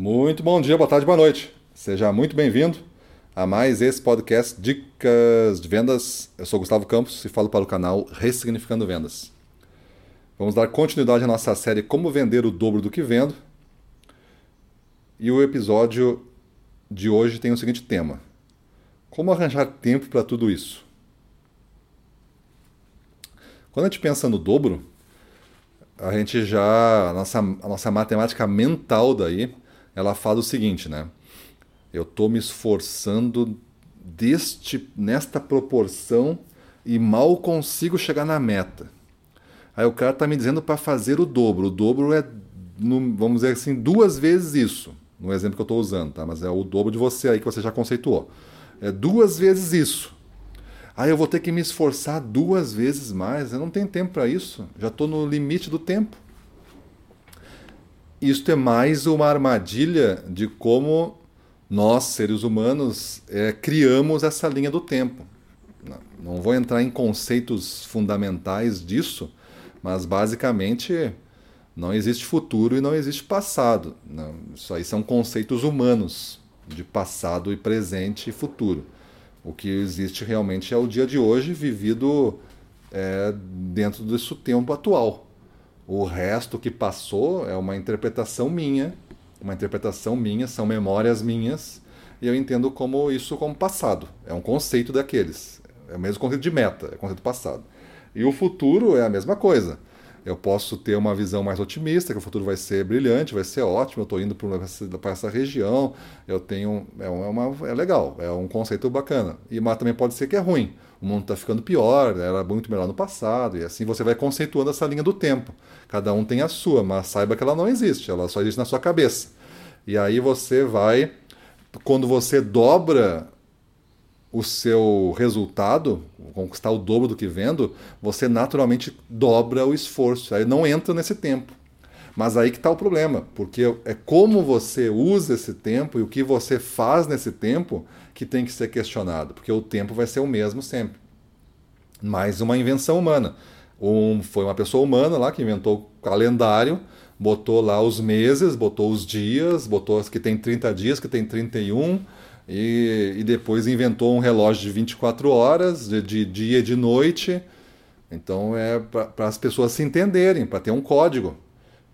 Muito bom dia, boa tarde, boa noite. Seja muito bem-vindo a mais esse podcast Dicas de Vendas. Eu sou Gustavo Campos e falo para o canal Ressignificando Vendas. Vamos dar continuidade à nossa série Como Vender o Dobro do que Vendo. E o episódio de hoje tem o seguinte tema: Como arranjar tempo para tudo isso? Quando a gente pensa no dobro, a gente já. A nossa, a nossa matemática mental daí, ela fala o seguinte, né? Eu estou me esforçando deste, nesta proporção e mal consigo chegar na meta. Aí o cara está me dizendo para fazer o dobro. O dobro é, vamos dizer assim, duas vezes isso. No exemplo que eu estou usando, tá? Mas é o dobro de você aí que você já conceituou. É duas vezes isso. Aí eu vou ter que me esforçar duas vezes mais. Eu não tenho tempo para isso. Já estou no limite do tempo. Isto é mais uma armadilha de como nós, seres humanos, é, criamos essa linha do tempo. Não, vou entrar em conceitos fundamentais disso, mas basicamente não existe futuro e não existe passado. Não, isso aí são conceitos humanos de passado e presente e futuro. O que existe realmente é o dia de hoje vivido é, dentro desse tempo atual. O resto que passou é uma interpretação minha, uma interpretação minha, são memórias minhas, e eu entendo como isso como passado. É um conceito daqueles. É o mesmo conceito de meta, é conceito passado. E o futuro é a mesma coisa eu posso ter uma visão mais otimista, que o futuro vai ser brilhante, vai ser ótimo, eu estou indo para essa região, eu tenho. É, uma, é legal, é um conceito bacana. E, mas também pode ser que é ruim. O mundo está ficando pior, era muito melhor no passado, e assim você vai conceituando essa linha do tempo. Cada um tem a sua, mas saiba que ela não existe, ela só existe na sua cabeça. E aí você vai, quando você dobra o seu resultado, conquistar o dobro do que vendo, você naturalmente dobra o esforço. Aí não entra nesse tempo. Mas aí que está o problema, porque é como você usa esse tempo e o que você faz nesse tempo que tem que ser questionado, porque o tempo vai ser o mesmo sempre. Mais uma invenção humana. Um, foi uma pessoa humana lá que inventou o calendário, botou lá os meses, botou os dias, botou as que tem 30 dias, que tem 31, e, e depois inventou um relógio de 24 horas, de, de dia e de noite. Então é para as pessoas se entenderem, para ter um código.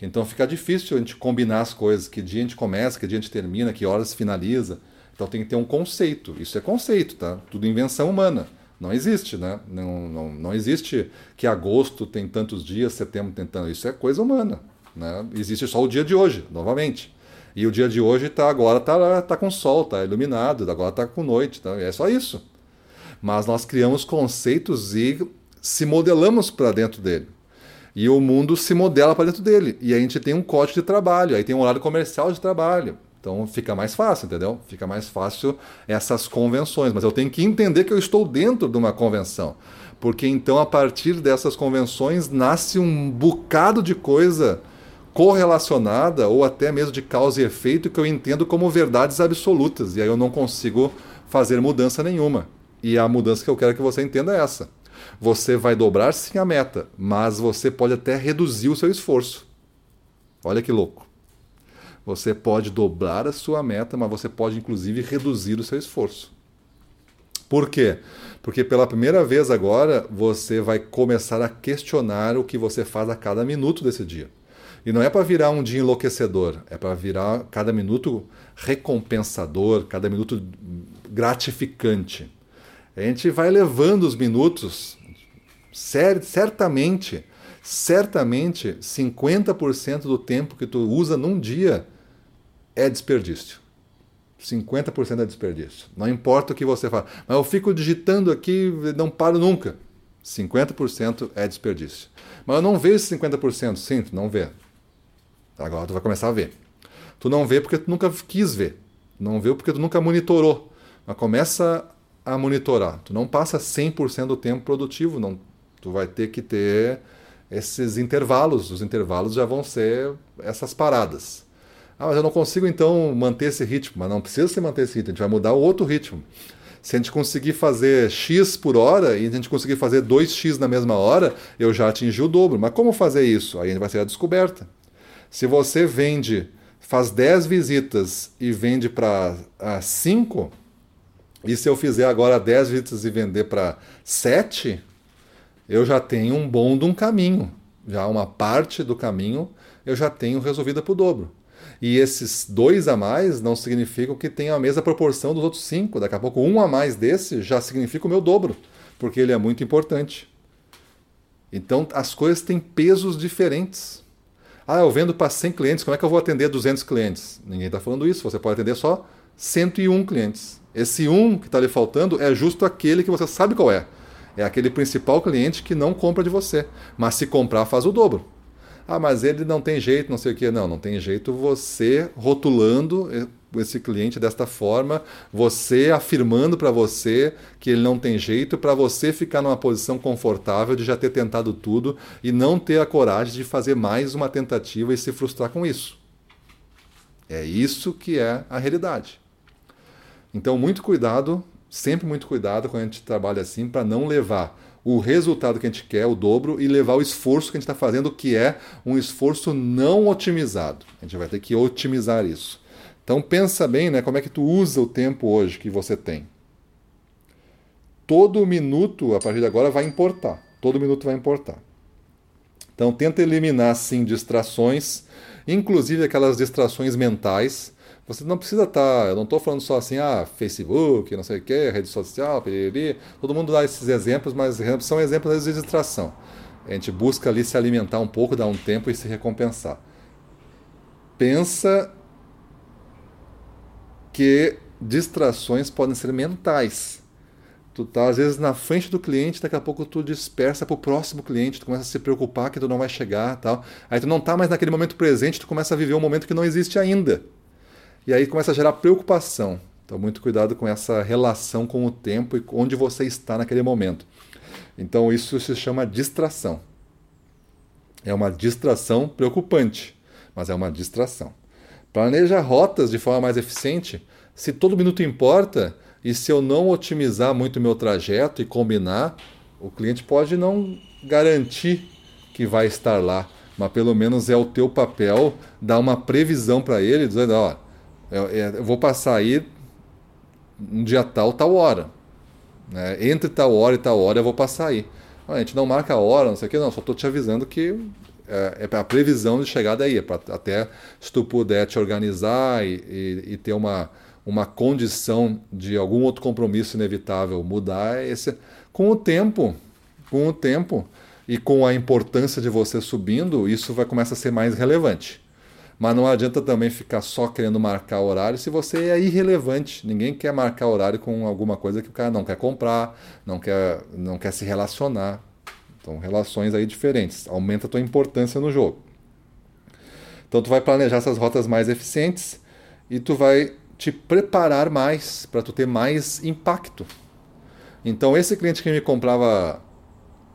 Então fica difícil a gente combinar as coisas, que dia a gente começa, que dia a gente termina, que horas finaliza. Então tem que ter um conceito. Isso é conceito, tá? Tudo invenção humana. Não existe, né? Não, não, não existe que agosto tem tantos dias, setembro tem tantos. Isso é coisa humana. Né? Existe só o dia de hoje, novamente. E o dia de hoje tá agora tá, tá com sol, tá iluminado, agora tá com noite, tá? é só isso. Mas nós criamos conceitos e se modelamos para dentro dele. E o mundo se modela para dentro dele. E a gente tem um código de trabalho, aí tem um horário comercial de trabalho. Então fica mais fácil, entendeu? Fica mais fácil essas convenções. Mas eu tenho que entender que eu estou dentro de uma convenção. Porque então, a partir dessas convenções, nasce um bocado de coisa correlacionada ou até mesmo de causa e efeito que eu entendo como verdades absolutas. E aí eu não consigo fazer mudança nenhuma. E a mudança que eu quero que você entenda é essa. Você vai dobrar sim a meta, mas você pode até reduzir o seu esforço. Olha que louco. Você pode dobrar a sua meta, mas você pode inclusive reduzir o seu esforço. Por quê? Porque pela primeira vez agora você vai começar a questionar o que você faz a cada minuto desse dia. E não é para virar um dia enlouquecedor, é para virar cada minuto recompensador, cada minuto gratificante. A gente vai levando os minutos, certamente, certamente 50% do tempo que tu usa num dia é desperdício. 50% é desperdício. Não importa o que você faz. Mas eu fico digitando aqui, não paro nunca. 50% é desperdício. Mas eu não vejo esse 50%. Sim, tu não vê. Agora tu vai começar a ver. Tu não vê porque tu nunca quis ver. Não vê porque tu nunca monitorou. Mas começa a monitorar. Tu não passa 100% do tempo produtivo, não. Tu vai ter que ter esses intervalos. Os intervalos já vão ser essas paradas. Ah, mas eu não consigo então manter esse ritmo. Mas não precisa se manter esse ritmo, a gente vai mudar o outro ritmo. Se a gente conseguir fazer X por hora e a gente conseguir fazer 2X na mesma hora, eu já atingi o dobro. Mas como fazer isso? Aí vai ser a descoberta. Se você vende faz 10 visitas e vende para 5, e se eu fizer agora 10 visitas e vender para 7, eu já tenho um bom de um caminho. Já uma parte do caminho eu já tenho resolvida para o dobro. E esses dois a mais não significam que tenha a mesma proporção dos outros cinco. Daqui a pouco, um a mais desse já significa o meu dobro, porque ele é muito importante. Então, as coisas têm pesos diferentes. Ah, eu vendo para 100 clientes, como é que eu vou atender 200 clientes? Ninguém está falando isso, você pode atender só 101 clientes. Esse um que está lhe faltando é justo aquele que você sabe qual é. É aquele principal cliente que não compra de você, mas se comprar faz o dobro. Ah, mas ele não tem jeito, não sei o que. Não, não tem jeito você rotulando esse cliente desta forma, você afirmando para você que ele não tem jeito, para você ficar numa posição confortável de já ter tentado tudo e não ter a coragem de fazer mais uma tentativa e se frustrar com isso. É isso que é a realidade. Então, muito cuidado, sempre muito cuidado quando a gente trabalha assim, para não levar o resultado que a gente quer, o dobro, e levar o esforço que a gente está fazendo, que é um esforço não otimizado. A gente vai ter que otimizar isso. Então pensa bem, né, como é que tu usa o tempo hoje que você tem. Todo minuto, a partir de agora, vai importar. Todo minuto vai importar. Então tenta eliminar, sim, distrações, inclusive aquelas distrações mentais, você não precisa estar, tá, eu não estou falando só assim, ah, Facebook, não sei o que, rede social, piriri. todo mundo dá esses exemplos, mas são exemplos de distração. A gente busca ali se alimentar um pouco, dar um tempo e se recompensar. Pensa que distrações podem ser mentais. Tu tá às vezes na frente do cliente, daqui a pouco tu dispersa para o próximo cliente, tu começa a se preocupar que tu não vai chegar, tal. Aí tu não tá mais naquele momento presente, tu começa a viver um momento que não existe ainda. E aí começa a gerar preocupação. Então, muito cuidado com essa relação com o tempo e onde você está naquele momento. Então, isso se chama distração. É uma distração preocupante, mas é uma distração. Planeja rotas de forma mais eficiente. Se todo minuto importa e se eu não otimizar muito o meu trajeto e combinar, o cliente pode não garantir que vai estar lá, mas pelo menos é o teu papel dar uma previsão para ele, dizendo, ó, eu, é, eu vou passar aí um dia tal, tal hora. Né? Entre tal hora e tal hora eu vou passar aí. A gente não marca a hora, não sei o que, não, só estou te avisando que é, é a previsão de chegada aí, é pra, até se tu puder te organizar e, e, e, ter uma, uma condição de algum outro compromisso inevitável mudar, é esse, com o tempo, com o tempo e com a importância de você subindo, isso vai começar a ser mais relevante. Mas não adianta também ficar só querendo marcar horário se você é irrelevante. Ninguém quer marcar horário com alguma coisa que o cara não quer comprar, não quer, não quer se relacionar. Então, relações aí diferentes. Aumenta a tua importância no jogo. Então, tu vai planejar essas rotas mais eficientes e tu vai te preparar mais para tu ter mais impacto. Então, esse cliente que me comprava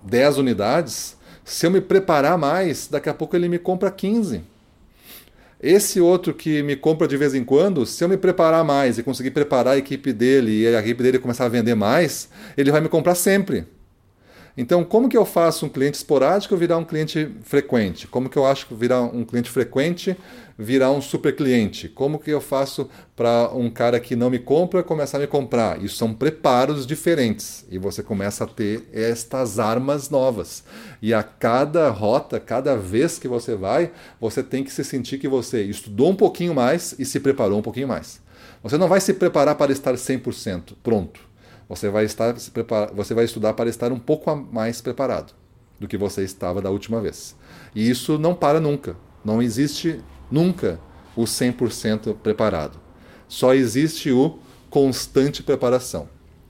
10 unidades, se eu me preparar mais, daqui a pouco ele me compra 15 esse outro que me compra de vez em quando, se eu me preparar mais e conseguir preparar a equipe dele e a equipe dele começar a vender mais, ele vai me comprar sempre. Então, como que eu faço um cliente esporádico virar um cliente frequente? Como que eu acho que virar um cliente frequente virar um super cliente? Como que eu faço para um cara que não me compra começar a me comprar? Isso são preparos diferentes e você começa a ter estas armas novas. E a cada rota, cada vez que você vai, você tem que se sentir que você estudou um pouquinho mais e se preparou um pouquinho mais. Você não vai se preparar para estar 100% pronto. Você vai, estar, você vai estudar para estar um pouco mais preparado do que você estava da última vez. E isso não para nunca. Não existe nunca o 100% preparado. Só existe o constante preparação.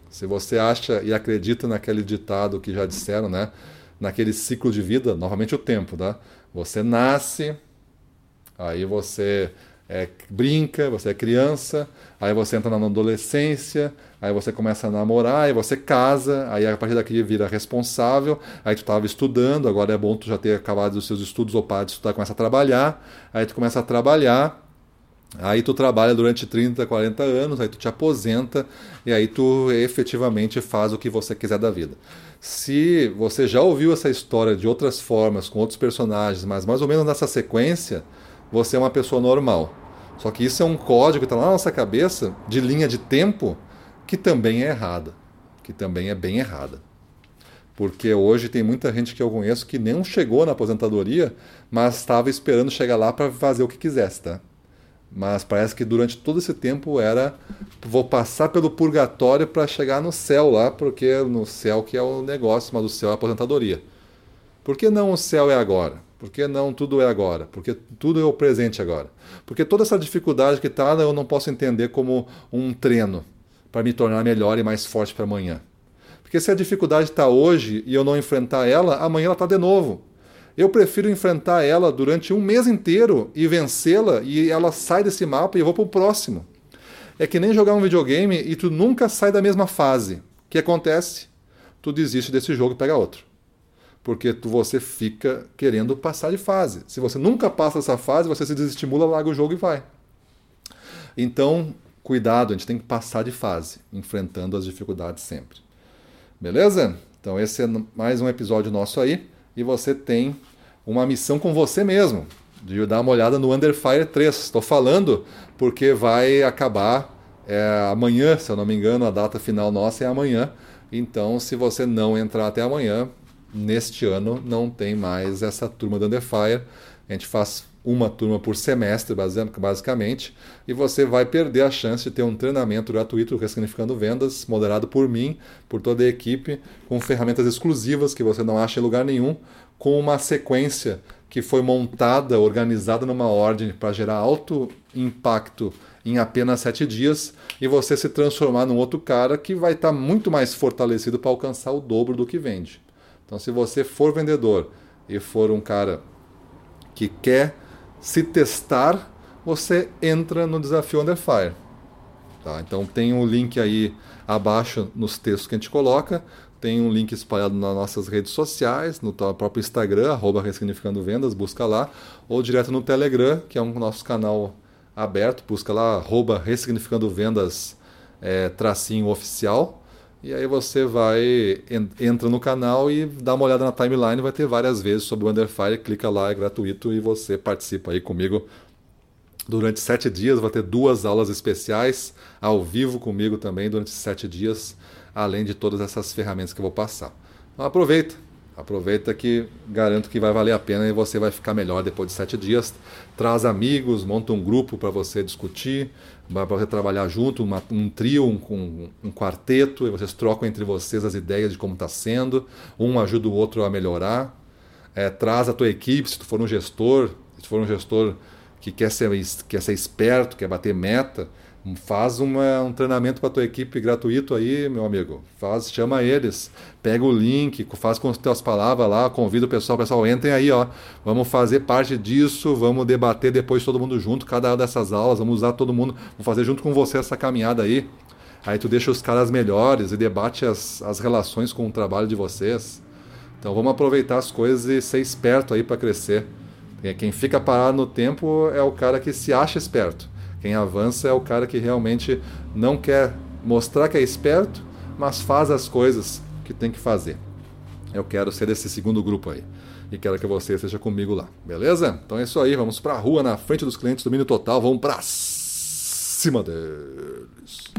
Se você acha e acredita naquele ditado que já disseram, né? naquele ciclo de vida, novamente o tempo, tá? Você nasce, aí você é, brinca, você é criança, aí você entra na adolescência, aí você começa a namorar, aí você casa, aí a partir daqui vira responsável, aí tu estava estudando, agora é bom tu já ter acabado os seus estudos ou para de estudar, começa a trabalhar, aí tu começa a trabalhar, aí tu trabalha durante 30, 40 anos, aí tu te aposenta e aí tu efetivamente faz o que você quiser da vida. Se você já ouviu essa história de outras formas, com outros personagens, mas mais ou menos nessa sequência, você é uma pessoa normal. Só que isso é um código que está lá na nossa cabeça de linha de tempo que também é errada, que também é bem errada. Porque hoje tem muita gente que eu conheço que nem chegou na aposentadoria, mas estava esperando chegar lá para fazer o que quisesse, tá? Mas parece que durante todo esse tempo era vou passar pelo purgatório para chegar no céu lá, porque no céu que é o negócio, mas o céu é a aposentadoria. Por que não o céu é agora? Por que não tudo é agora? Porque tudo é o presente agora. Porque toda essa dificuldade que está, eu não posso entender como um treino para me tornar melhor e mais forte para amanhã. Porque se a dificuldade está hoje e eu não enfrentar ela, amanhã ela está de novo. Eu prefiro enfrentar ela durante um mês inteiro e vencê-la e ela sai desse mapa e eu vou para o próximo. É que nem jogar um videogame e tu nunca sai da mesma fase. O que acontece? Tu desiste desse jogo e pega outro. Porque tu, você fica querendo passar de fase. Se você nunca passa essa fase, você se desestimula, larga o jogo e vai. Então, cuidado, a gente tem que passar de fase, enfrentando as dificuldades sempre. Beleza? Então, esse é mais um episódio nosso aí. E você tem uma missão com você mesmo, de dar uma olhada no Underfire 3. Estou falando porque vai acabar é, amanhã, se eu não me engano, a data final nossa é amanhã. Então, se você não entrar até amanhã, neste ano não tem mais essa turma do Underfire. A gente faz uma turma por semestre, basicamente, e você vai perder a chance de ter um treinamento gratuito Ressignificando Vendas, moderado por mim, por toda a equipe, com ferramentas exclusivas que você não acha em lugar nenhum, com uma sequência que foi montada, organizada numa ordem para gerar alto impacto em apenas sete dias e você se transformar num outro cara que vai estar tá muito mais fortalecido para alcançar o dobro do que vende. Então, se você for vendedor e for um cara que quer se testar, você entra no desafio Under Fire. Tá? Então tem um link aí abaixo nos textos que a gente coloca. Tem um link espalhado nas nossas redes sociais, no próprio Instagram, arroba Ressignificando Vendas, busca lá, ou direto no Telegram, que é um nosso canal aberto, busca lá, arroba Ressignificando Vendas, é, tracinho oficial, e aí você vai, entra no canal e dá uma olhada na timeline, vai ter várias vezes sobre o Underfire, clica lá, é gratuito e você participa aí comigo durante sete dias. Vai ter duas aulas especiais ao vivo comigo também durante sete dias além de todas essas ferramentas que eu vou passar. Então aproveita, aproveita que garanto que vai valer a pena e você vai ficar melhor depois de sete dias. Traz amigos, monta um grupo para você discutir, para você trabalhar junto, uma, um trio, um, um, um, quarteto, e vocês trocam entre vocês as ideias de como está sendo, um ajuda o outro a melhorar. É, traz a tua equipe, se tu for um gestor, se tu for um gestor que quer ser, quer ser esperto, quer bater meta, Faz uma, um treinamento para tua equipe gratuito aí, meu amigo. Faz, chama eles, pega o link, faz com as tuas palavras lá, convida o pessoal, pessoal, entrem aí, ó. Vamos fazer parte disso, vamos debater depois todo mundo junto, cada uma dessas aulas, vamos usar todo mundo, vamos fazer junto com você essa caminhada aí. Aí tu deixa os caras melhores e debate as, as relações com o trabalho de vocês. Então vamos aproveitar as coisas e ser esperto aí para crescer. Quem fica parado no tempo é o cara que se acha esperto. Quem avança é o cara que realmente não quer mostrar que é esperto, mas faz as coisas que tem que fazer. Eu quero ser desse segundo grupo aí. E quero que você esteja comigo lá, beleza? Então é isso aí, vamos para a rua, na frente dos clientes, domínio total, vamos para cima deles.